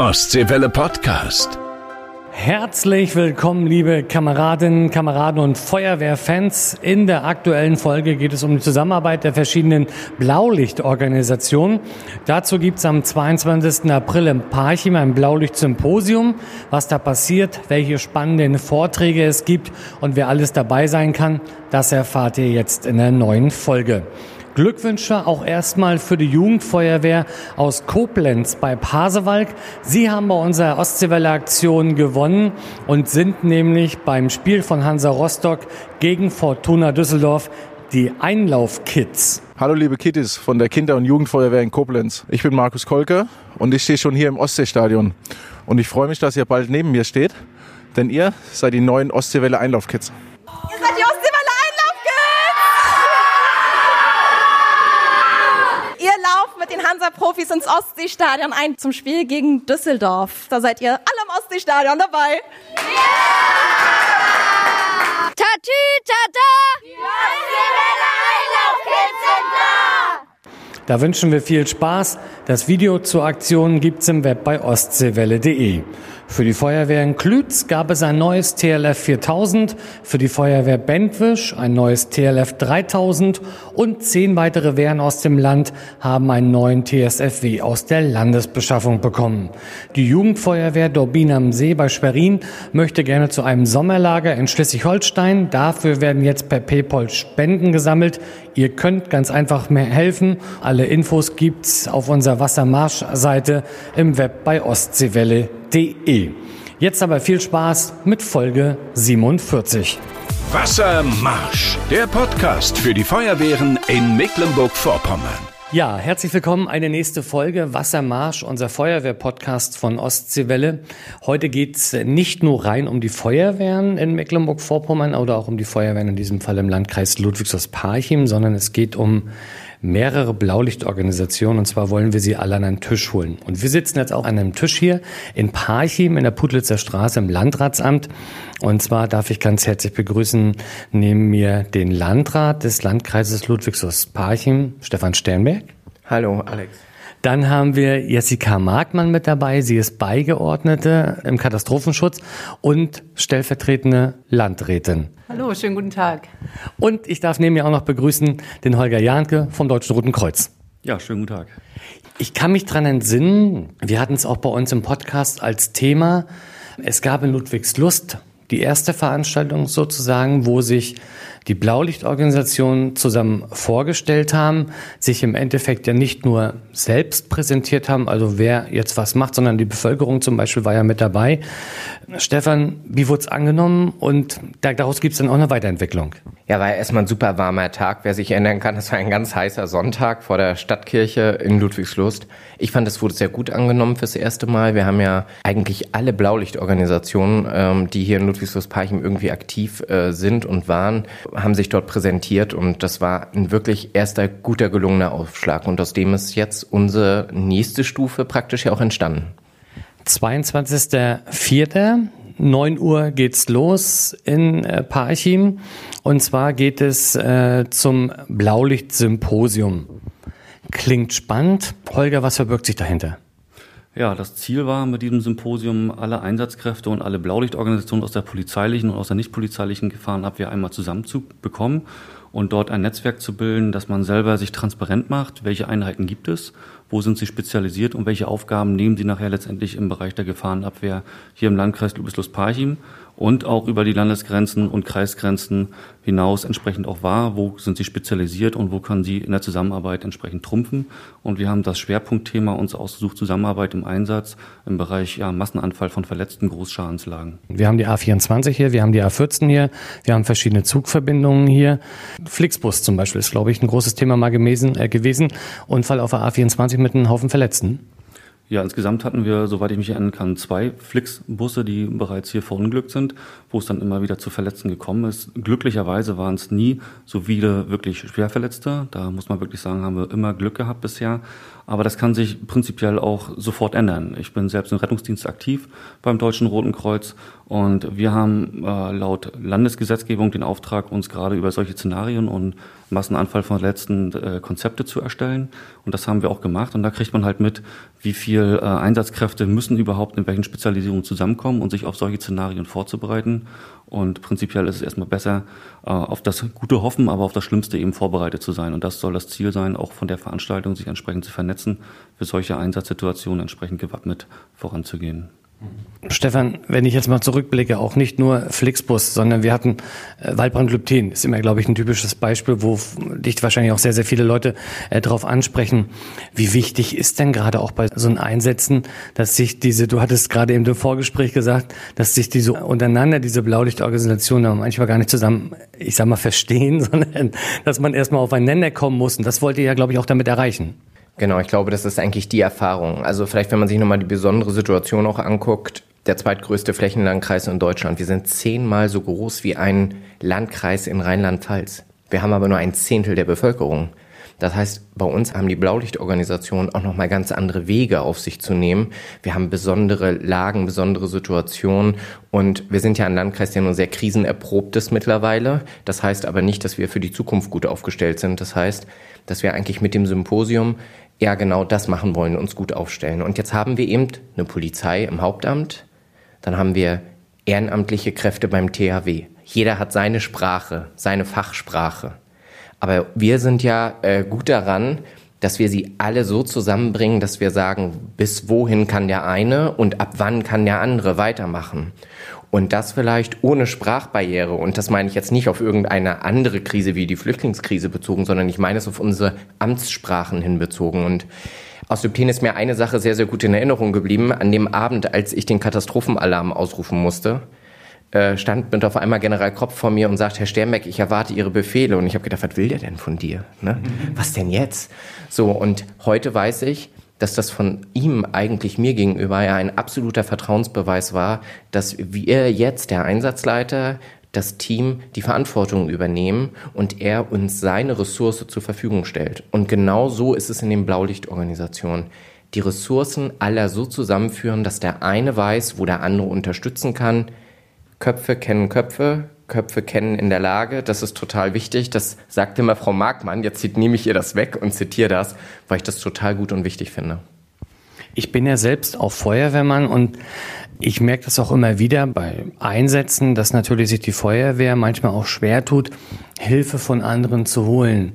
Ostseewelle Podcast. Herzlich willkommen, liebe Kameradinnen, Kameraden und Feuerwehrfans. In der aktuellen Folge geht es um die Zusammenarbeit der verschiedenen Blaulichtorganisationen. Dazu gibt es am 22. April im Parchim ein Blaulichtsymposium. Was da passiert, welche spannenden Vorträge es gibt und wer alles dabei sein kann, das erfahrt ihr jetzt in der neuen Folge. Glückwünsche auch erstmal für die Jugendfeuerwehr aus Koblenz bei Pasewalk. Sie haben bei unserer Ostseewelle Aktion gewonnen und sind nämlich beim Spiel von Hansa Rostock gegen Fortuna Düsseldorf die Einlaufkids. Hallo liebe Kitties von der Kinder- und Jugendfeuerwehr in Koblenz. Ich bin Markus Kolke und ich stehe schon hier im Ostseestadion. Und ich freue mich, dass ihr bald neben mir steht, denn ihr seid die neuen Ostseewelle Einlaufkids. Ihr seid die Ostseewelle Einlaufkids! Ihr lauft Hansa-Profis ins Ostseestadion ein zum Spiel gegen Düsseldorf. Da seid ihr alle im Ostseestadion dabei. Tatü, tata! Die Ostseewelle Einlaufkids sind da! Da wünschen wir viel Spaß. Das Video zur Aktion gibt's im Web bei ostseewelle.de. Für die Feuerwehr in Klütz gab es ein neues TLF 4000, für die Feuerwehr Bentwisch ein neues TLF 3000 und zehn weitere Wehren aus dem Land haben einen neuen TSFW aus der Landesbeschaffung bekommen. Die Jugendfeuerwehr Dorbin am See bei Schwerin möchte gerne zu einem Sommerlager in Schleswig-Holstein. Dafür werden jetzt per PayPal Spenden gesammelt. Ihr könnt ganz einfach mehr helfen. Alle Infos gibt's auf unserer Wassermarsch-Seite im Web bei ostseewelle.de. Jetzt aber viel Spaß mit Folge 47. Wassermarsch, der Podcast für die Feuerwehren in Mecklenburg-Vorpommern. Ja, herzlich willkommen. Eine nächste Folge Wassermarsch, unser Feuerwehr-Podcast von Ostseewelle. Heute geht's nicht nur rein um die Feuerwehren in Mecklenburg-Vorpommern oder auch um die Feuerwehren in diesem Fall im Landkreis Ludwigshaus-Parchim, sondern es geht um mehrere Blaulichtorganisationen und zwar wollen wir sie alle an einen Tisch holen. Und wir sitzen jetzt auch an einem Tisch hier in Parchim in der Putlitzer Straße im Landratsamt. Und zwar darf ich ganz herzlich begrüßen neben mir den Landrat des Landkreises Ludwigshaus-Parchim, Stefan Sternberg. Hallo, Alex. Dann haben wir Jessica Markmann mit dabei. Sie ist Beigeordnete im Katastrophenschutz und stellvertretende Landrätin. Hallo, schönen guten Tag. Und ich darf neben mir auch noch begrüßen den Holger Jahnke vom Deutschen Roten Kreuz. Ja, schönen guten Tag. Ich kann mich dran entsinnen, wir hatten es auch bei uns im Podcast als Thema. Es gab in Ludwigslust die erste Veranstaltung sozusagen, wo sich die Blaulichtorganisationen zusammen vorgestellt haben, sich im Endeffekt ja nicht nur selbst präsentiert haben, also wer jetzt was macht, sondern die Bevölkerung zum Beispiel war ja mit dabei. Stefan, wie wurde es angenommen und daraus gibt es dann auch eine Weiterentwicklung? Ja, war erstmal ein super warmer Tag. Wer sich erinnern kann, das war ein ganz heißer Sonntag vor der Stadtkirche in Ludwigslust. Ich fand, es wurde sehr gut angenommen fürs erste Mal. Wir haben ja eigentlich alle Blaulichtorganisationen, ähm, die hier in Ludwigslust-Parchim irgendwie aktiv äh, sind und waren, haben sich dort präsentiert und das war ein wirklich erster guter gelungener Aufschlag und aus dem ist jetzt unsere nächste Stufe praktisch ja auch entstanden. 22.04. 9 Uhr geht's los in äh, Parchim und zwar geht es äh, zum Blaulicht-Symposium. Klingt spannend. Holger, was verbirgt sich dahinter? Ja, das Ziel war mit diesem Symposium, alle Einsatzkräfte und alle Blaulichtorganisationen aus der polizeilichen und aus der nicht polizeilichen Gefahrenabwehr einmal zusammenzubekommen und dort ein Netzwerk zu bilden, dass man selber sich transparent macht, welche Einheiten gibt es, wo sind sie spezialisiert und welche Aufgaben nehmen sie nachher letztendlich im Bereich der Gefahrenabwehr hier im Landkreis Lübeck-Parchim und auch über die Landesgrenzen und Kreisgrenzen hinaus entsprechend auch wahr, wo sind sie spezialisiert und wo können sie in der Zusammenarbeit entsprechend trumpfen. Und wir haben das Schwerpunktthema uns ausgesucht, Zusammenarbeit im Einsatz im Bereich ja, Massenanfall von verletzten Großschadenslagen. Wir haben die A24 hier, wir haben die A14 hier, wir haben verschiedene Zugverbindungen hier. Flixbus zum Beispiel ist, glaube ich, ein großes Thema mal gewesen. Äh, gewesen. Unfall auf der A24 mit einem Haufen Verletzten. Ja, insgesamt hatten wir, soweit ich mich erinnern kann, zwei Flix-Busse, die bereits hier verunglückt sind, wo es dann immer wieder zu Verletzten gekommen ist. Glücklicherweise waren es nie so viele wirklich Schwerverletzte. Da muss man wirklich sagen, haben wir immer Glück gehabt bisher. Aber das kann sich prinzipiell auch sofort ändern. Ich bin selbst im Rettungsdienst aktiv beim Deutschen Roten Kreuz und wir haben äh, laut Landesgesetzgebung den Auftrag, uns gerade über solche Szenarien und Massenanfall von letzten äh, Konzepte zu erstellen. Und das haben wir auch gemacht. Und da kriegt man halt mit, wie viel äh, Einsatzkräfte müssen überhaupt in welchen Spezialisierungen zusammenkommen und sich auf solche Szenarien vorzubereiten. Und prinzipiell ist es erstmal besser, äh, auf das Gute hoffen, aber auf das Schlimmste eben vorbereitet zu sein. Und das soll das Ziel sein, auch von der Veranstaltung sich entsprechend zu vernetzen, für solche Einsatzsituationen entsprechend gewappnet voranzugehen. Stefan, wenn ich jetzt mal zurückblicke, auch nicht nur Flixbus, sondern wir hatten äh, Waldbrand-Lübten, ist immer, glaube ich, ein typisches Beispiel, wo dich wahrscheinlich auch sehr, sehr viele Leute äh, darauf ansprechen. Wie wichtig ist denn gerade auch bei so einem Einsätzen, dass sich diese, du hattest gerade eben im Vorgespräch gesagt, dass sich diese untereinander, diese Blaulichtorganisationen manchmal gar nicht zusammen, ich sag mal, verstehen, sondern dass man erstmal aufeinander kommen muss. Und das wollt ihr ja, glaube ich, auch damit erreichen. Genau, ich glaube, das ist eigentlich die Erfahrung. Also vielleicht, wenn man sich nochmal die besondere Situation auch anguckt, der zweitgrößte Flächenlandkreis in Deutschland. Wir sind zehnmal so groß wie ein Landkreis in Rheinland-Pfalz. Wir haben aber nur ein Zehntel der Bevölkerung. Das heißt, bei uns haben die Blaulichtorganisationen auch nochmal ganz andere Wege auf sich zu nehmen. Wir haben besondere Lagen, besondere Situationen und wir sind ja ein Landkreis, der nur sehr krisenerprobt ist mittlerweile. Das heißt aber nicht, dass wir für die Zukunft gut aufgestellt sind. Das heißt, dass wir eigentlich mit dem Symposium ja genau das machen wollen, uns gut aufstellen. Und jetzt haben wir eben eine Polizei im Hauptamt, dann haben wir ehrenamtliche Kräfte beim THW. Jeder hat seine Sprache, seine Fachsprache. Aber wir sind ja äh, gut daran, dass wir sie alle so zusammenbringen, dass wir sagen, bis wohin kann der eine und ab wann kann der andere weitermachen. Und das vielleicht ohne Sprachbarriere. Und das meine ich jetzt nicht auf irgendeine andere Krise wie die Flüchtlingskrise bezogen, sondern ich meine es auf unsere Amtssprachen hinbezogen. Und aus Lübten ist mir eine Sache sehr, sehr gut in Erinnerung geblieben. An dem Abend, als ich den Katastrophenalarm ausrufen musste, äh, stand mit auf einmal General Kropf vor mir und sagt, Herr Sternbeck, ich erwarte Ihre Befehle. Und ich habe gedacht, was will der denn von dir? Ne? Was denn jetzt? So, und heute weiß ich, dass das von ihm eigentlich mir gegenüber ja ein absoluter Vertrauensbeweis war, dass wir jetzt, der Einsatzleiter, das Team die Verantwortung übernehmen und er uns seine Ressource zur Verfügung stellt. Und genau so ist es in den Blaulichtorganisationen. Die Ressourcen aller so zusammenführen, dass der eine weiß, wo der andere unterstützen kann. Köpfe kennen Köpfe, Köpfe kennen in der Lage. Das ist total wichtig. Das sagt immer Frau Markmann. Jetzt nehme ich ihr das weg und zitiere das, weil ich das total gut und wichtig finde. Ich bin ja selbst auch Feuerwehrmann und ich merke das auch immer wieder bei Einsätzen, dass natürlich sich die Feuerwehr manchmal auch schwer tut, Hilfe von anderen zu holen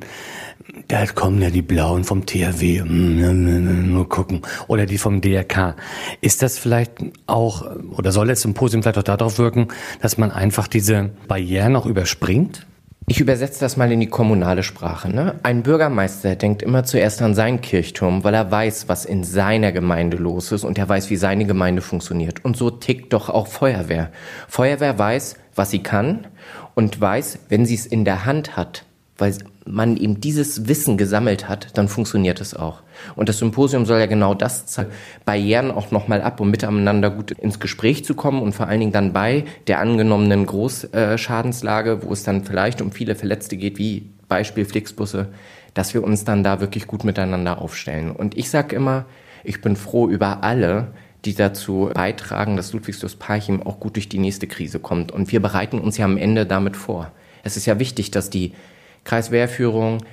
da kommen ja die Blauen vom THW, hm, nur gucken, oder die vom DRK. Ist das vielleicht auch, oder soll das Symposium vielleicht auch darauf wirken, dass man einfach diese Barrieren auch überspringt? Ich übersetze das mal in die kommunale Sprache. Ne? Ein Bürgermeister denkt immer zuerst an seinen Kirchturm, weil er weiß, was in seiner Gemeinde los ist und er weiß, wie seine Gemeinde funktioniert. Und so tickt doch auch Feuerwehr. Feuerwehr weiß, was sie kann und weiß, wenn sie es in der Hand hat, weil man eben dieses Wissen gesammelt hat, dann funktioniert es auch. Und das Symposium soll ja genau das zeigen, Barrieren auch nochmal ab, um miteinander gut ins Gespräch zu kommen und vor allen Dingen dann bei der angenommenen Großschadenslage, wo es dann vielleicht um viele Verletzte geht, wie Beispiel Flixbusse, dass wir uns dann da wirklich gut miteinander aufstellen. Und ich sage immer, ich bin froh über alle, die dazu beitragen, dass Ludwigsdorf Parchim auch gut durch die nächste Krise kommt. Und wir bereiten uns ja am Ende damit vor. Es ist ja wichtig, dass die Kreiswehrführung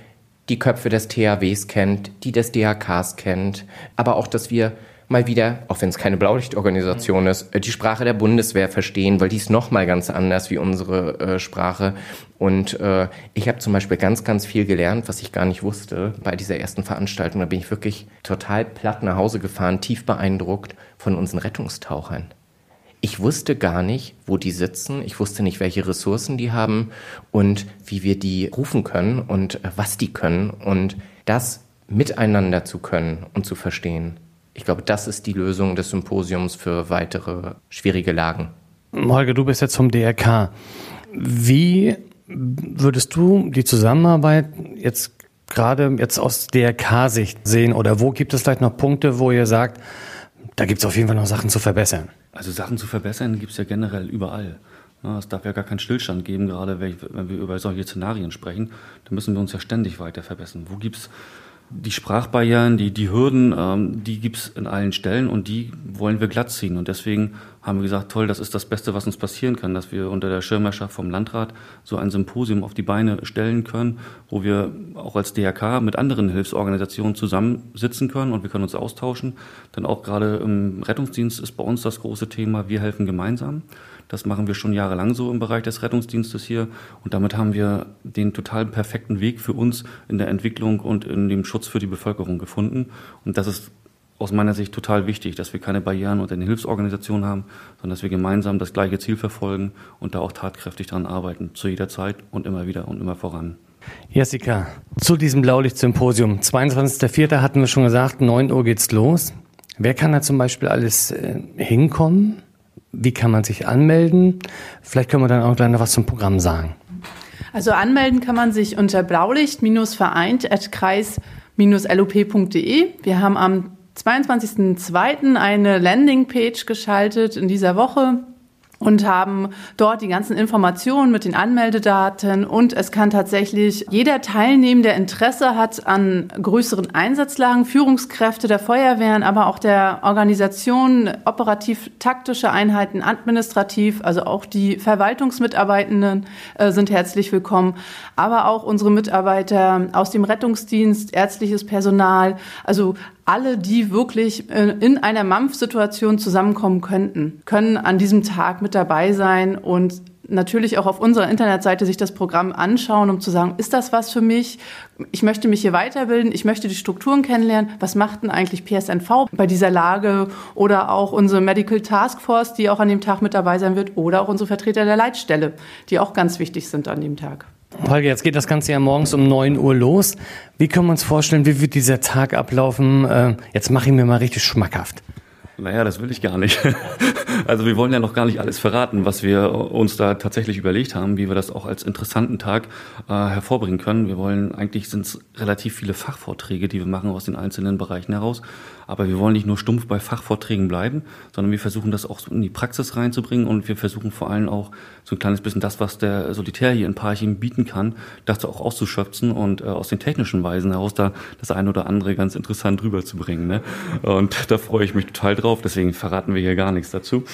die Köpfe des THWs kennt, die des DHKs kennt, aber auch, dass wir mal wieder, auch wenn es keine Blaulichtorganisation ist, äh, die Sprache der Bundeswehr verstehen, weil die ist noch mal ganz anders wie unsere äh, Sprache. Und äh, ich habe zum Beispiel ganz, ganz viel gelernt, was ich gar nicht wusste bei dieser ersten Veranstaltung. Da bin ich wirklich total platt nach Hause gefahren, tief beeindruckt von unseren Rettungstauchern ich wusste gar nicht, wo die sitzen. Ich wusste nicht, welche Ressourcen die haben und wie wir die rufen können und äh, was die können. Und das miteinander zu können und zu verstehen. Ich glaube, das ist die Lösung des Symposiums für weitere schwierige Lagen. Holger, du bist jetzt vom DRK. Wie würdest du die Zusammenarbeit jetzt gerade jetzt aus DRK-Sicht sehen oder wo gibt es vielleicht noch Punkte, wo ihr sagt, da gibt es auf jeden Fall noch Sachen zu verbessern? Also Sachen zu verbessern gibt es ja generell überall. Es darf ja gar keinen Stillstand geben, gerade wenn wir über solche Szenarien sprechen. Da müssen wir uns ja ständig weiter verbessern. Wo gibt es die Sprachbarrieren, die, die Hürden, ähm, die gibt's in allen Stellen und die wollen wir glatt ziehen. Und deswegen haben wir gesagt, toll, das ist das Beste, was uns passieren kann, dass wir unter der Schirmherrschaft vom Landrat so ein Symposium auf die Beine stellen können, wo wir auch als DRK mit anderen Hilfsorganisationen zusammensitzen können und wir können uns austauschen. Dann auch gerade im Rettungsdienst ist bei uns das große Thema, wir helfen gemeinsam. Das machen wir schon jahrelang so im Bereich des Rettungsdienstes hier. Und damit haben wir den total perfekten Weg für uns in der Entwicklung und in dem Schutz für die Bevölkerung gefunden. Und das ist aus meiner Sicht total wichtig, dass wir keine Barrieren unter den Hilfsorganisationen haben, sondern dass wir gemeinsam das gleiche Ziel verfolgen und da auch tatkräftig daran arbeiten, zu jeder Zeit und immer wieder und immer voran. Jessica, zu diesem Blaulicht-Symposium. 22.04. hatten wir schon gesagt, 9 Uhr geht's los. Wer kann da zum Beispiel alles äh, hinkommen? Wie kann man sich anmelden? Vielleicht können wir dann auch gleich noch was zum Programm sagen. Also anmelden kann man sich unter blaulicht-vereint.kreis-lop.de. Wir haben am 22.02. eine Landingpage geschaltet in dieser Woche und haben dort die ganzen Informationen mit den Anmeldedaten und es kann tatsächlich jeder teilnehmen, der Interesse hat an größeren Einsatzlagen, Führungskräfte der Feuerwehren, aber auch der Organisation, operativ-taktische Einheiten, administrativ, also auch die Verwaltungsmitarbeitenden äh, sind herzlich willkommen, aber auch unsere Mitarbeiter aus dem Rettungsdienst, ärztliches Personal, also alle, die wirklich äh, in einer Mampfsituation zusammenkommen könnten, können an diesem Tag mit dabei sein und natürlich auch auf unserer Internetseite sich das Programm anschauen, um zu sagen, ist das was für mich? Ich möchte mich hier weiterbilden, ich möchte die Strukturen kennenlernen. Was macht denn eigentlich PSNV bei dieser Lage? Oder auch unsere Medical Task Force, die auch an dem Tag mit dabei sein wird, oder auch unsere Vertreter der Leitstelle, die auch ganz wichtig sind an dem Tag. Holger, jetzt geht das Ganze ja morgens um 9 Uhr los. Wie können wir uns vorstellen, wie wird dieser Tag ablaufen? Äh, jetzt mache ich mir mal richtig schmackhaft. Naja, das will ich gar nicht. Also wir wollen ja noch gar nicht alles verraten, was wir uns da tatsächlich überlegt haben, wie wir das auch als interessanten Tag äh, hervorbringen können. Wir wollen, eigentlich sind es relativ viele Fachvorträge, die wir machen aus den einzelnen Bereichen heraus. Aber wir wollen nicht nur stumpf bei Fachvorträgen bleiben, sondern wir versuchen das auch in die Praxis reinzubringen und wir versuchen vor allem auch so ein kleines bisschen das, was der Solitär hier in Parchim bieten kann, das auch auszuschöpfen und äh, aus den technischen Weisen heraus da das eine oder andere ganz interessant rüberzubringen. Ne? Und da freue ich mich total drauf, deswegen verraten wir hier gar nichts dazu,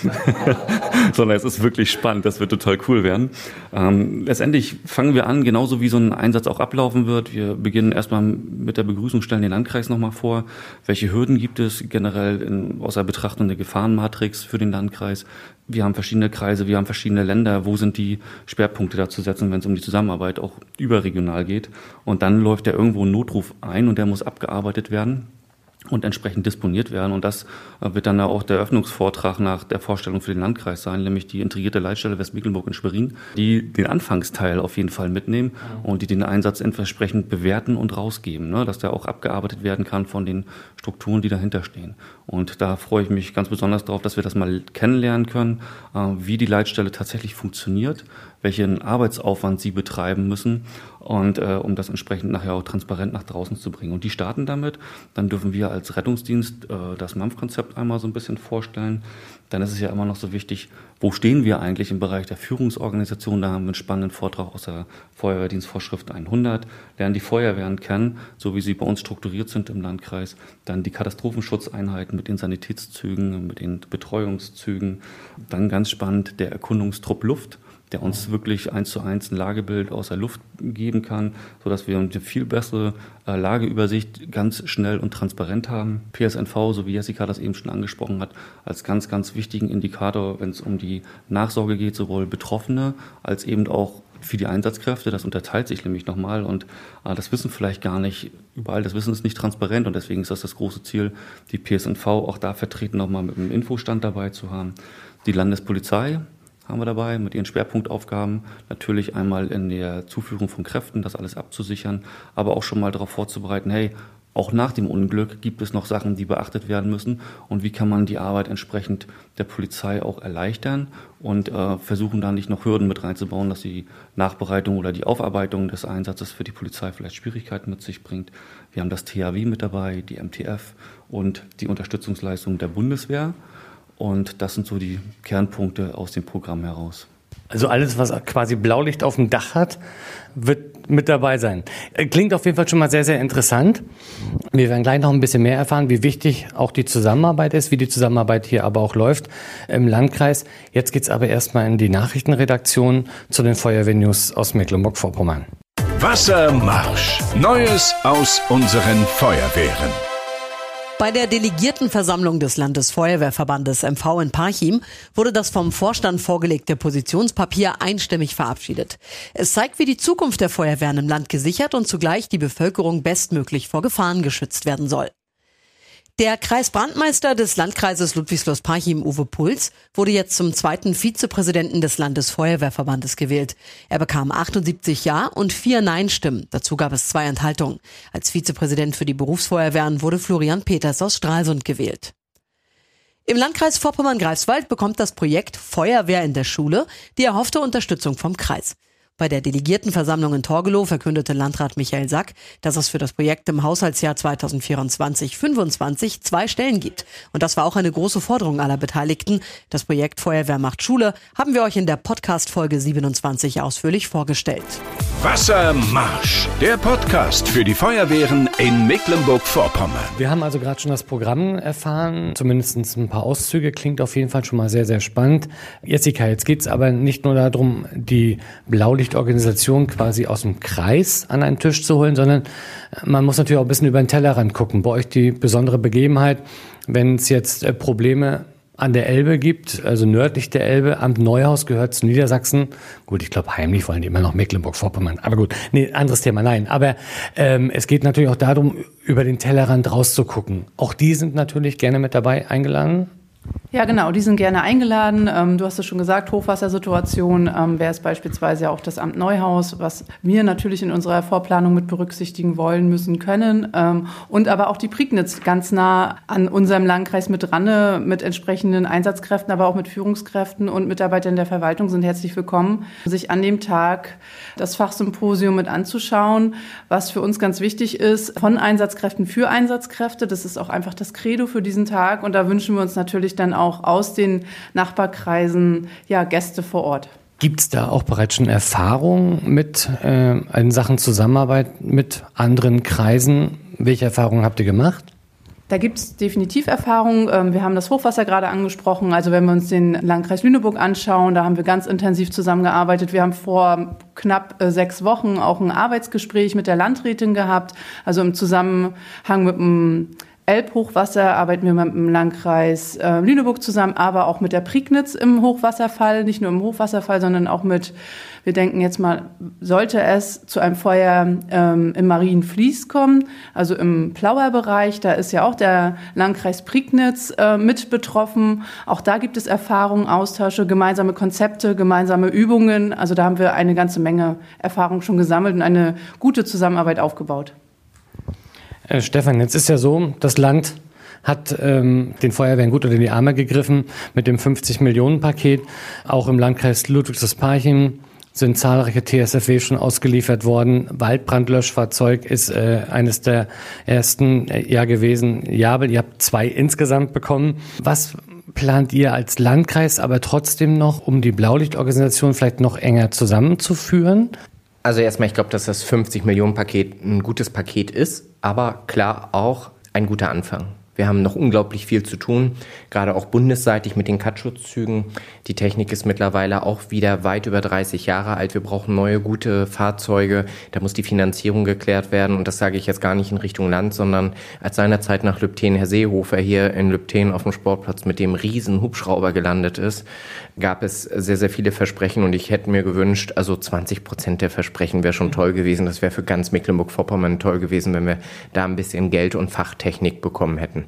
sondern es ist wirklich spannend, das wird total cool werden. Ähm, letztendlich fangen wir an, genauso wie so ein Einsatz auch ablaufen wird. Wir beginnen erstmal mit der Begrüßung, stellen den Landkreis nochmal vor, welche Hürden gibt es generell in, außer Betrachtung der Gefahrenmatrix für den Landkreis. Wir haben verschiedene Kreise, wir haben verschiedene Länder. Wo sind die Schwerpunkte da zu setzen, wenn es um die Zusammenarbeit auch überregional geht? Und dann läuft ja irgendwo ein Notruf ein und der muss abgearbeitet werden und entsprechend disponiert werden. Und das äh, wird dann auch der Eröffnungsvortrag nach der Vorstellung für den Landkreis sein, nämlich die integrierte Leitstelle Westmecklenburg in Schwerin, die den Anfangsteil auf jeden Fall mitnehmen und die den Einsatz entsprechend bewerten und rausgeben, ne? dass der auch abgearbeitet werden kann von den Strukturen, die dahinter stehen. Und da freue ich mich ganz besonders darauf, dass wir das mal kennenlernen können, äh, wie die Leitstelle tatsächlich funktioniert, welchen Arbeitsaufwand sie betreiben müssen und äh, um das entsprechend nachher auch transparent nach draußen zu bringen. Und die starten damit. Dann dürfen wir als Rettungsdienst äh, das MAMF-Konzept einmal so ein bisschen vorstellen. Dann ist es ja immer noch so wichtig, wo stehen wir eigentlich im Bereich der Führungsorganisation? Da haben wir einen spannenden Vortrag aus der Feuerwehrdienstvorschrift 100, lernen die Feuerwehren kennen, so wie sie bei uns strukturiert sind im Landkreis. Dann die Katastrophenschutzeinheiten mit den Sanitätszügen, mit den Betreuungszügen. Dann ganz spannend der Erkundungstrupp Luft der uns wirklich eins zu eins ein Lagebild aus der Luft geben kann, sodass wir eine viel bessere äh, Lageübersicht ganz schnell und transparent haben. PSNV, so wie Jessica das eben schon angesprochen hat, als ganz, ganz wichtigen Indikator, wenn es um die Nachsorge geht, sowohl Betroffene als eben auch für die Einsatzkräfte. Das unterteilt sich nämlich nochmal und äh, das wissen vielleicht gar nicht überall. Das Wissen ist nicht transparent und deswegen ist das das große Ziel, die PSNV auch da vertreten nochmal mit einem Infostand dabei zu haben. Die Landespolizei, haben wir dabei mit ihren Schwerpunktaufgaben. Natürlich einmal in der Zuführung von Kräften, das alles abzusichern, aber auch schon mal darauf vorzubereiten, hey, auch nach dem Unglück gibt es noch Sachen, die beachtet werden müssen und wie kann man die Arbeit entsprechend der Polizei auch erleichtern und äh, versuchen da nicht noch Hürden mit reinzubauen, dass die Nachbereitung oder die Aufarbeitung des Einsatzes für die Polizei vielleicht Schwierigkeiten mit sich bringt. Wir haben das THW mit dabei, die MTF und die Unterstützungsleistung der Bundeswehr. Und das sind so die Kernpunkte aus dem Programm heraus. Also alles, was quasi Blaulicht auf dem Dach hat, wird mit dabei sein. Äh, klingt auf jeden Fall schon mal sehr, sehr interessant. Wir werden gleich noch ein bisschen mehr erfahren, wie wichtig auch die Zusammenarbeit ist, wie die Zusammenarbeit hier aber auch läuft im Landkreis. Jetzt geht's aber erstmal in die Nachrichtenredaktion zu den Feuerwehrnews aus Mecklenburg-Vorpommern. Wassermarsch. Neues aus unseren Feuerwehren. Bei der Delegiertenversammlung des Landesfeuerwehrverbandes MV in Parchim wurde das vom Vorstand vorgelegte Positionspapier einstimmig verabschiedet. Es zeigt, wie die Zukunft der Feuerwehren im Land gesichert und zugleich die Bevölkerung bestmöglich vor Gefahren geschützt werden soll. Der Kreisbrandmeister des Landkreises Ludwigslust-Parchim, Uwe Puls, wurde jetzt zum zweiten Vizepräsidenten des Landesfeuerwehrverbandes gewählt. Er bekam 78 Ja und vier Nein-Stimmen. Dazu gab es zwei Enthaltungen. Als Vizepräsident für die Berufsfeuerwehren wurde Florian Peters aus Stralsund gewählt. Im Landkreis Vorpommern-Greifswald bekommt das Projekt Feuerwehr in der Schule die erhoffte Unterstützung vom Kreis. Bei der Delegiertenversammlung in Torgelow verkündete Landrat Michael Sack, dass es für das Projekt im Haushaltsjahr 2024-25 zwei Stellen gibt. Und das war auch eine große Forderung aller Beteiligten. Das Projekt Feuerwehr macht Schule haben wir euch in der Podcast-Folge 27 ausführlich vorgestellt. Wassermarsch, der Podcast für die Feuerwehren in Mecklenburg-Vorpommern. Wir haben also gerade schon das Programm erfahren, zumindest ein paar Auszüge, klingt auf jeden Fall schon mal sehr, sehr spannend. Jessica, jetzt geht's aber nicht nur darum, die Blaulicht Blaulichtorganisation quasi aus dem Kreis an einen Tisch zu holen, sondern man muss natürlich auch ein bisschen über den Tellerrand gucken. Bei euch die besondere Begebenheit, wenn es jetzt äh, Probleme an der Elbe gibt, also nördlich der Elbe, Amt Neuhaus gehört zu Niedersachsen. Gut, ich glaube, heimlich wollen die immer noch Mecklenburg-Vorpommern. Aber gut, nee, anderes Thema, nein. Aber ähm, es geht natürlich auch darum, über den Tellerrand rauszugucken. Auch die sind natürlich gerne mit dabei eingeladen. Ja, genau, die sind gerne eingeladen. Ähm, du hast es schon gesagt, Hochwassersituation ähm, wäre es beispielsweise auch das Amt Neuhaus, was wir natürlich in unserer Vorplanung mit berücksichtigen wollen, müssen, können. Ähm, und aber auch die Prignitz ganz nah an unserem Landkreis mit dran, mit entsprechenden Einsatzkräften, aber auch mit Führungskräften und Mitarbeitern der Verwaltung sind herzlich willkommen, sich an dem Tag das Fachsymposium mit anzuschauen, was für uns ganz wichtig ist, von Einsatzkräften für Einsatzkräfte. Das ist auch einfach das Credo für diesen Tag. Und da wünschen wir uns natürlich dann auch aus den Nachbarkreisen ja, Gäste vor Ort. Gibt es da auch bereits schon Erfahrungen mit äh, in Sachen Zusammenarbeit mit anderen Kreisen? Welche Erfahrungen habt ihr gemacht? Da gibt es definitiv Erfahrungen. Ähm, wir haben das Hochwasser gerade angesprochen. Also wenn wir uns den Landkreis Lüneburg anschauen, da haben wir ganz intensiv zusammengearbeitet. Wir haben vor knapp äh, sechs Wochen auch ein Arbeitsgespräch mit der Landrätin gehabt, also im Zusammenhang mit dem Elbhochwasser arbeiten wir mit dem Landkreis äh, Lüneburg zusammen, aber auch mit der Prignitz im Hochwasserfall, nicht nur im Hochwasserfall, sondern auch mit, wir denken jetzt mal, sollte es zu einem Feuer ähm, im Marienfließ kommen, also im Plauerbereich, da ist ja auch der Landkreis Prignitz äh, mit betroffen. Auch da gibt es Erfahrungen, Austausche, gemeinsame Konzepte, gemeinsame Übungen. Also da haben wir eine ganze Menge Erfahrung schon gesammelt und eine gute Zusammenarbeit aufgebaut. Äh, Stefan, jetzt ist ja so, das Land hat ähm, den Feuerwehren gut unter die Arme gegriffen mit dem 50-Millionen-Paket. Auch im Landkreis Ludwigsparchim sind zahlreiche TSFW schon ausgeliefert worden. Waldbrandlöschfahrzeug ist äh, eines der ersten äh, ja gewesen. Jabel, ihr habt zwei insgesamt bekommen. Was plant ihr als Landkreis aber trotzdem noch, um die Blaulichtorganisation vielleicht noch enger zusammenzuführen? Also erstmal, ich glaube, dass das 50 Millionen Paket ein gutes Paket ist, aber klar auch ein guter Anfang. Wir haben noch unglaublich viel zu tun, gerade auch bundesseitig mit den Cut-Schutzzügen. Die Technik ist mittlerweile auch wieder weit über 30 Jahre alt. Wir brauchen neue, gute Fahrzeuge. Da muss die Finanzierung geklärt werden. Und das sage ich jetzt gar nicht in Richtung Land, sondern als seinerzeit nach Lübten Herr Seehofer hier in Lübten auf dem Sportplatz mit dem riesen Hubschrauber gelandet ist, gab es sehr, sehr viele Versprechen. Und ich hätte mir gewünscht, also 20 Prozent der Versprechen wäre schon toll gewesen. Das wäre für ganz Mecklenburg-Vorpommern toll gewesen, wenn wir da ein bisschen Geld und Fachtechnik bekommen hätten.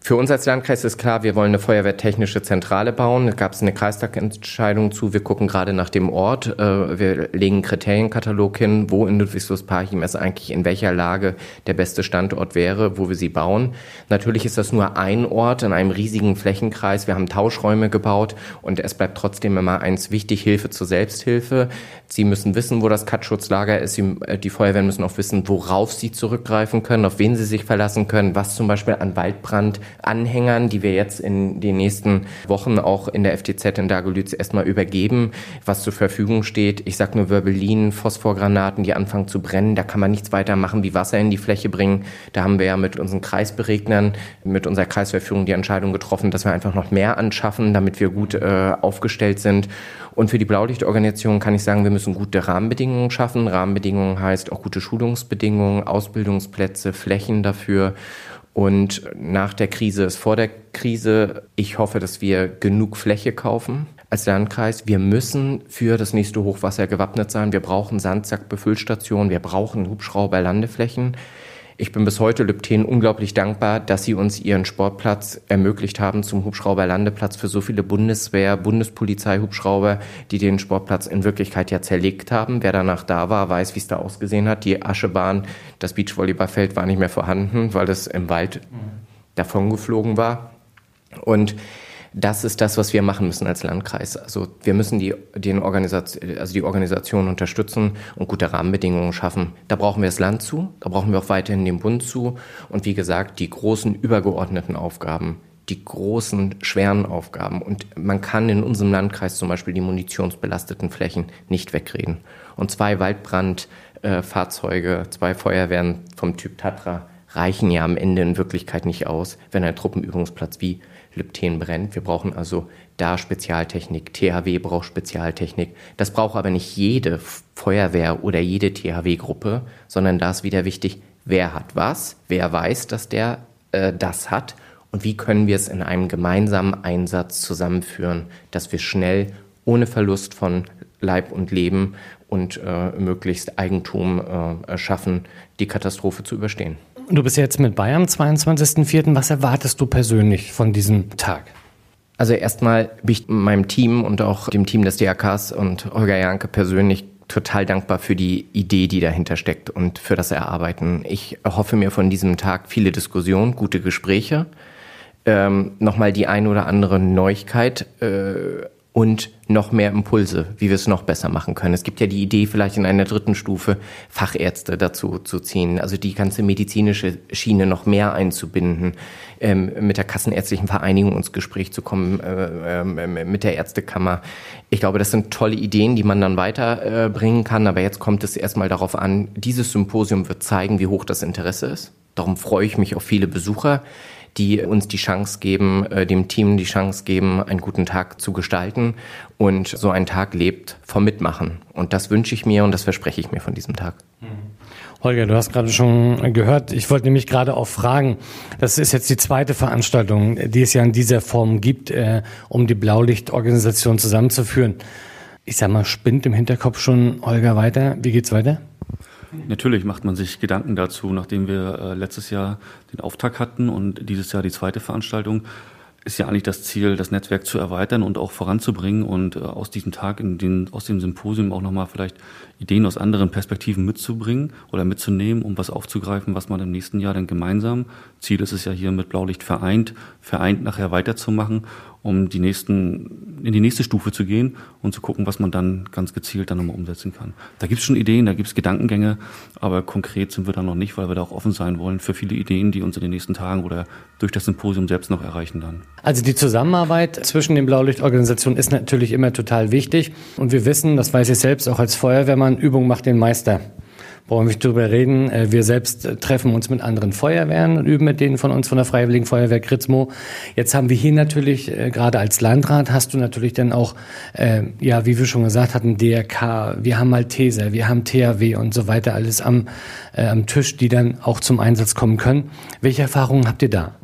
Für uns als Landkreis ist klar, wir wollen eine feuerwehrtechnische Zentrale bauen. Da gab es eine Kreistagentscheidung zu. Wir gucken gerade nach dem Ort. Äh, wir legen einen Kriterienkatalog hin, wo in Ludwigslust-Parchim es eigentlich in welcher Lage der beste Standort wäre, wo wir sie bauen. Natürlich ist das nur ein Ort in einem riesigen Flächenkreis. Wir haben Tauschräume gebaut und es bleibt trotzdem immer eins wichtig, Hilfe zur Selbsthilfe. Sie müssen wissen, wo das Katschutzlager ist. Äh, die Feuerwehren müssen auch wissen, worauf sie zurückgreifen können, auf wen sie sich verlassen können, was zum Beispiel an Waldbrand Anhängern, die wir jetzt in den nächsten Wochen auch in der FTZ in Dagelütz erstmal übergeben, was zur Verfügung steht. Ich sag nur Wirbelinen, Phosphorgranaten, die anfangen zu brennen. Da kann man nichts weiter machen, wie Wasser in die Fläche bringen. Da haben wir ja mit unseren Kreisberegnern, mit unserer Kreisverführung die Entscheidung getroffen, dass wir einfach noch mehr anschaffen, damit wir gut äh, aufgestellt sind. Und für die Blaulichtorganisation kann ich sagen, wir müssen gute Rahmenbedingungen schaffen. Rahmenbedingungen heißt auch gute Schulungsbedingungen, Ausbildungsplätze, Flächen dafür. Und nach der Krise ist vor der Krise. Ich hoffe, dass wir genug Fläche kaufen als Landkreis. Wir müssen für das nächste Hochwasser gewappnet sein. Wir brauchen Sandsackbefüllstationen. Wir brauchen Hubschrauber-Landeflächen. Ich bin bis heute Lübten unglaublich dankbar, dass sie uns ihren Sportplatz ermöglicht haben zum Hubschrauberlandeplatz für so viele Bundeswehr, Bundespolizei-Hubschrauber, die den Sportplatz in Wirklichkeit ja zerlegt haben. Wer danach da war, weiß, wie es da ausgesehen hat. Die Aschebahn, das Beachvolleyballfeld war nicht mehr vorhanden, weil das im Wald davongeflogen war. Und das ist das, was wir machen müssen als Landkreis. Also wir müssen die, den Organisation, also die Organisation unterstützen und gute Rahmenbedingungen schaffen. Da brauchen wir das Land zu, da brauchen wir auch weiterhin den Bund zu und wie gesagt die großen übergeordneten Aufgaben, die großen schweren Aufgaben. Und man kann in unserem Landkreis zum Beispiel die munitionsbelasteten Flächen nicht wegreden. Und zwei Waldbrandfahrzeuge, äh, zwei Feuerwehren vom Typ Tatra reichen ja am Ende in Wirklichkeit nicht aus, wenn ein Truppenübungsplatz wie Lypten brennt. Wir brauchen also da Spezialtechnik. THW braucht Spezialtechnik. Das braucht aber nicht jede Feuerwehr oder jede THW-Gruppe, sondern da ist wieder wichtig, wer hat was, wer weiß, dass der äh, das hat und wie können wir es in einem gemeinsamen Einsatz zusammenführen, dass wir schnell ohne Verlust von Leib und Leben und äh, möglichst Eigentum äh, schaffen, die Katastrophe zu überstehen. Du bist jetzt mit Bayern am 22.04. Was erwartest du persönlich von diesem Tag? Also erstmal bin ich meinem Team und auch dem Team des DRKs und Holger Janke persönlich total dankbar für die Idee, die dahinter steckt und für das Erarbeiten. Ich hoffe mir von diesem Tag viele Diskussionen, gute Gespräche, ähm, nochmal die ein oder andere Neuigkeit äh, und noch mehr Impulse, wie wir es noch besser machen können. Es gibt ja die Idee, vielleicht in einer dritten Stufe Fachärzte dazu zu ziehen, also die ganze medizinische Schiene noch mehr einzubinden, ähm, mit der Kassenärztlichen Vereinigung ins Gespräch zu kommen, äh, äh, mit der Ärztekammer. Ich glaube, das sind tolle Ideen, die man dann weiterbringen äh, kann, aber jetzt kommt es erstmal darauf an, dieses Symposium wird zeigen, wie hoch das Interesse ist. Darum freue ich mich auf viele Besucher die uns die Chance geben, äh, dem Team die Chance geben, einen guten Tag zu gestalten. Und so ein Tag lebt vom Mitmachen. Und das wünsche ich mir und das verspreche ich mir von diesem Tag. Mhm. Holger, du hast gerade schon gehört, ich wollte nämlich gerade auch fragen, das ist jetzt die zweite Veranstaltung, die es ja in dieser Form gibt, äh, um die Blaulichtorganisation zusammenzuführen. Ich sag mal, spinnt im Hinterkopf schon Holger weiter? Wie geht's weiter? Natürlich macht man sich Gedanken dazu, nachdem wir äh, letztes Jahr den Auftakt hatten und dieses Jahr die zweite Veranstaltung. Ist ja eigentlich das Ziel, das Netzwerk zu erweitern und auch voranzubringen und äh, aus diesem Tag, in den, aus dem Symposium auch nochmal vielleicht Ideen aus anderen Perspektiven mitzubringen oder mitzunehmen, um was aufzugreifen, was man im nächsten Jahr dann gemeinsam, Ziel ist es ja hier mit Blaulicht vereint, vereint nachher weiterzumachen um die nächsten, in die nächste Stufe zu gehen und zu gucken, was man dann ganz gezielt dann nochmal umsetzen kann. Da gibt es schon Ideen, da gibt es Gedankengänge, aber konkret sind wir da noch nicht, weil wir da auch offen sein wollen für viele Ideen, die uns in den nächsten Tagen oder durch das Symposium selbst noch erreichen dann. Also die Zusammenarbeit zwischen den Blaulichtorganisationen ist natürlich immer total wichtig und wir wissen, das weiß ich selbst auch als Feuerwehrmann, Übung macht den Meister brauchen wir nicht drüber reden. Äh, wir selbst äh, treffen uns mit anderen Feuerwehren und üben mit denen von uns von der Freiwilligen Feuerwehr Kritzmo. Jetzt haben wir hier natürlich, äh, gerade als Landrat, hast du natürlich dann auch, ja, wie wir schon gesagt hatten, DRK, wir haben Malteser, wir haben THW und so weiter, alles am, am Tisch, die dann auch zum Einsatz kommen können. Welche Erfahrungen habt ihr da?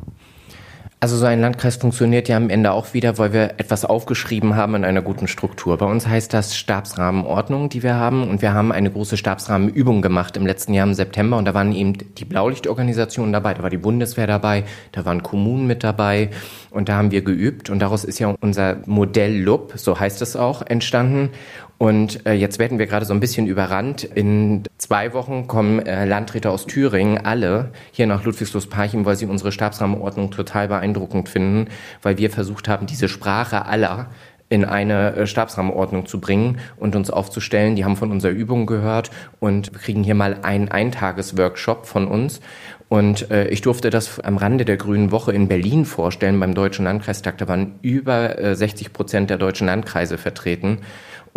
Also so ein Landkreis funktioniert ja am Ende auch wieder, weil wir etwas aufgeschrieben haben in einer guten Struktur. Bei uns heißt das Stabsrahmenordnung, die wir haben. Und wir haben eine große Stabsrahmenübung gemacht im letzten Jahr im September. Und da waren eben die Blaulichtorganisationen dabei, da war die Bundeswehr dabei, da waren Kommunen mit dabei. Und da haben wir geübt. Und daraus ist ja unser Modell LUB, so heißt es auch, entstanden. Und äh, jetzt werden wir gerade so ein bisschen überrannt. In zwei Wochen kommen äh, Landräte aus Thüringen, alle hier nach Ludwigslust-Parchim, weil sie unsere Stabsrahmenordnung total beeindruckend finden, weil wir versucht haben, diese Sprache aller in eine äh, Stabsrahmenordnung zu bringen und uns aufzustellen. Die haben von unserer Übung gehört und kriegen hier mal einen Eintagesworkshop von uns Und äh, ich durfte das am Rande der Grünen Woche in Berlin vorstellen beim Deutschen Landkreistag. Da waren über äh, 60 Prozent der deutschen Landkreise vertreten.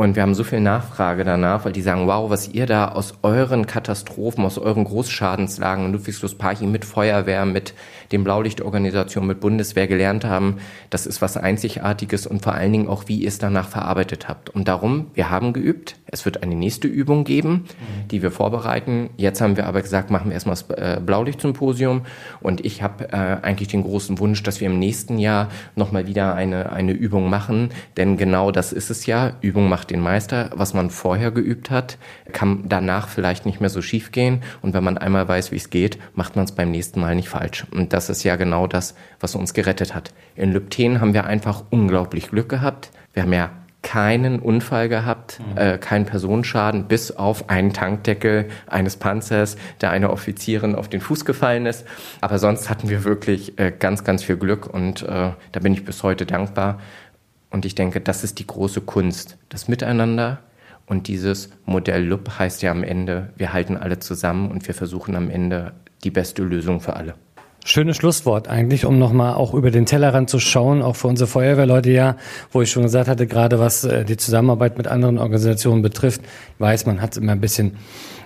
Und wir haben so viel Nachfrage danach, weil die sagen, wow, was ihr da aus euren Katastrophen, aus euren Großschadenslagen in Ludwigslust-Parchim mit Feuerwehr, mit den Blaulichtorganisationen, mit Bundeswehr gelernt haben, das ist was Einzigartiges und vor allen Dingen auch, wie ihr es danach verarbeitet habt. Und darum, wir haben geübt. Es wird eine nächste Übung geben, die wir vorbereiten. Jetzt haben wir aber gesagt, machen wir erstmal das äh, Blaulichtsymposium. Und ich habe äh, eigentlich den großen Wunsch, dass wir im nächsten Jahr nochmal wieder eine, eine Übung machen. Denn genau das ist es ja. Übung macht den Meister. Was man vorher geübt hat, kann danach vielleicht nicht mehr so schief gehen. Und wenn man einmal weiß, wie es geht, macht man es beim nächsten Mal nicht falsch. Und das ist ja genau das, was uns gerettet hat. In Lübten haben wir einfach unglaublich Glück gehabt. Wir haben ja keinen Unfall gehabt, mhm. äh, keinen Personenschaden, bis auf einen Tankdeckel eines Panzers, der einer Offizierin auf den Fuß gefallen ist. Aber sonst hatten wir wirklich äh, ganz, ganz viel Glück und äh, da bin ich bis heute dankbar. Und ich denke, das ist die große Kunst, das Miteinander. Und dieses Modell LUB heißt ja am Ende, wir halten alle zusammen und wir versuchen am Ende die beste Lösung für alle. Schönes Schlusswort eigentlich, um nochmal auch über den Tellerrand zu schauen, auch für unsere Feuerwehrleute ja, wo ich schon gesagt hatte, gerade was äh, die Zusammenarbeit mit anderen Organisationen betrifft, weiß man hat es immer ein bisschen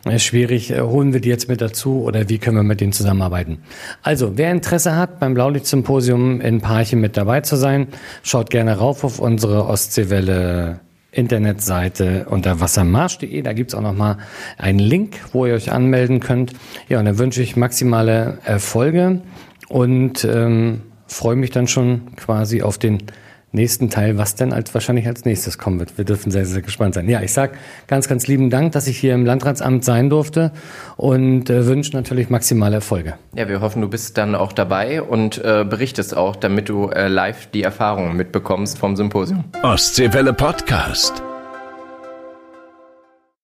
äh, schwierig. Äh, holen wir die jetzt mit dazu oder wie können wir mit denen zusammenarbeiten? Also, wer Interesse hat, beim Blaulicht-Symposium in Parchim mit dabei zu sein, schaut gerne rauf auf unsere Ostseewelle Internetseite unter wassermarsch.de. Da gibt's auch nochmal einen Link, wo ihr euch anmelden könnt. Ja, und dann wünsche ich maximale Erfolge und ähm, freue mich dann schon quasi auf den nächsten Teil, was denn als wahrscheinlich als nächstes kommen wird. Wir dürfen sehr, sehr gespannt sein. Ja, ich sag ganz, ganz lieben Dank, dass ich hier im Landratsamt sein durfte und äh, wünsche natürlich maximale Erfolge. Ja, wir hoffen, du bist dann auch dabei und äh, berichtest auch, damit du äh, live die Erfahrungen mitbekommst vom Symposium. Ostseewelle Podcast.